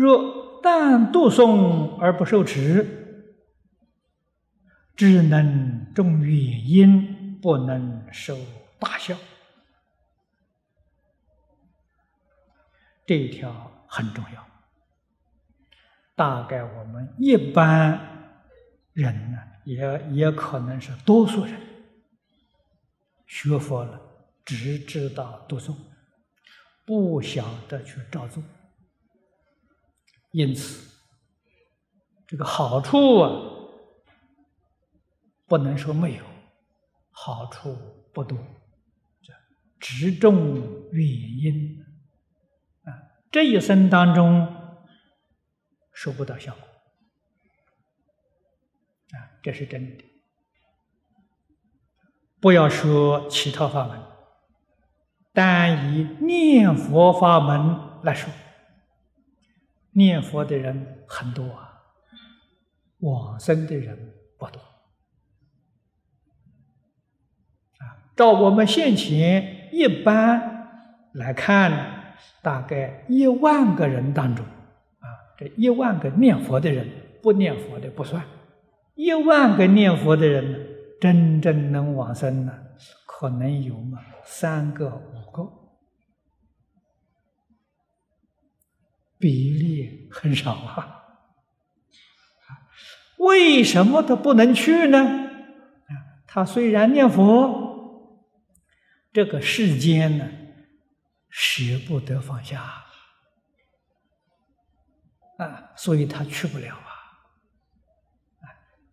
若但读诵而不受持，只能种原因，不能受大效。这一条很重要。大概我们一般人呢，也也可能是多数人学佛了，只知道读诵，不晓得去照做。因此，这个好处啊，不能说没有，好处不多，只重原因啊。这一生当中收不到效果啊，这是真的。不要说其他法门，单以念佛法门来说。念佛的人很多啊，往生的人不多啊。照我们现前一般来看，大概一万个人当中啊，这一万个念佛的人，不念佛的不算，一万个念佛的人呢，真正能往生呢，可能有嘛三个五个。比例很少啊！为什么他不能去呢？啊，他虽然念佛，这个世间呢，舍不得放下啊，所以他去不了啊。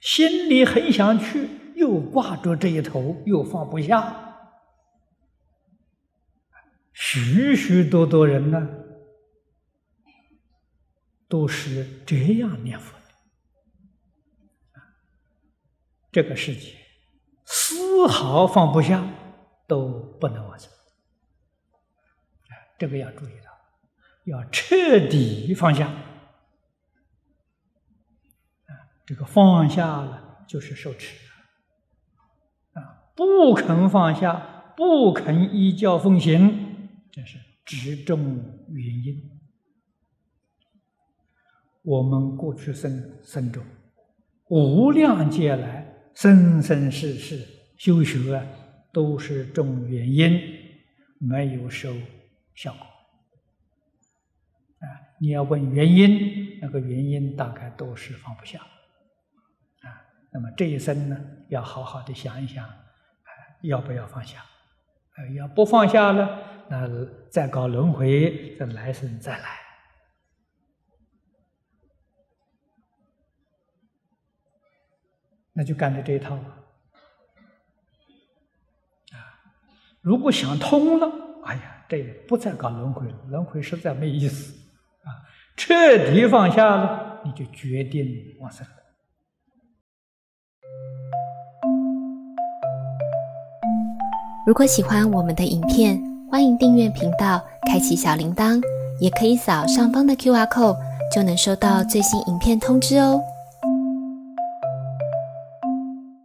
心里很想去，又挂着这一头，又放不下。许许多多人呢。都是这样念佛的，这个世界丝毫放不下，都不能完成。这个要注意到，要彻底放下。这个放下了就是受持，啊，不肯放下，不肯依教奉行，这是执中原因。我们过去生生中，无量劫来，生生世世修学啊，都是种原因，没有收效果。啊，你要问原因，那个原因大概都是放不下。啊，那么这一生呢，要好好的想一想，要不要放下？啊，要不放下了，那再搞轮回，这来生再来。那就干的这一套啊！如果想通了，哎呀，这不再搞轮回了，轮回实在没意思啊！彻底放下了，你就决定往生了。如果喜欢我们的影片，欢迎订阅频道，开启小铃铛，也可以扫上方的 Q R code，就能收到最新影片通知哦。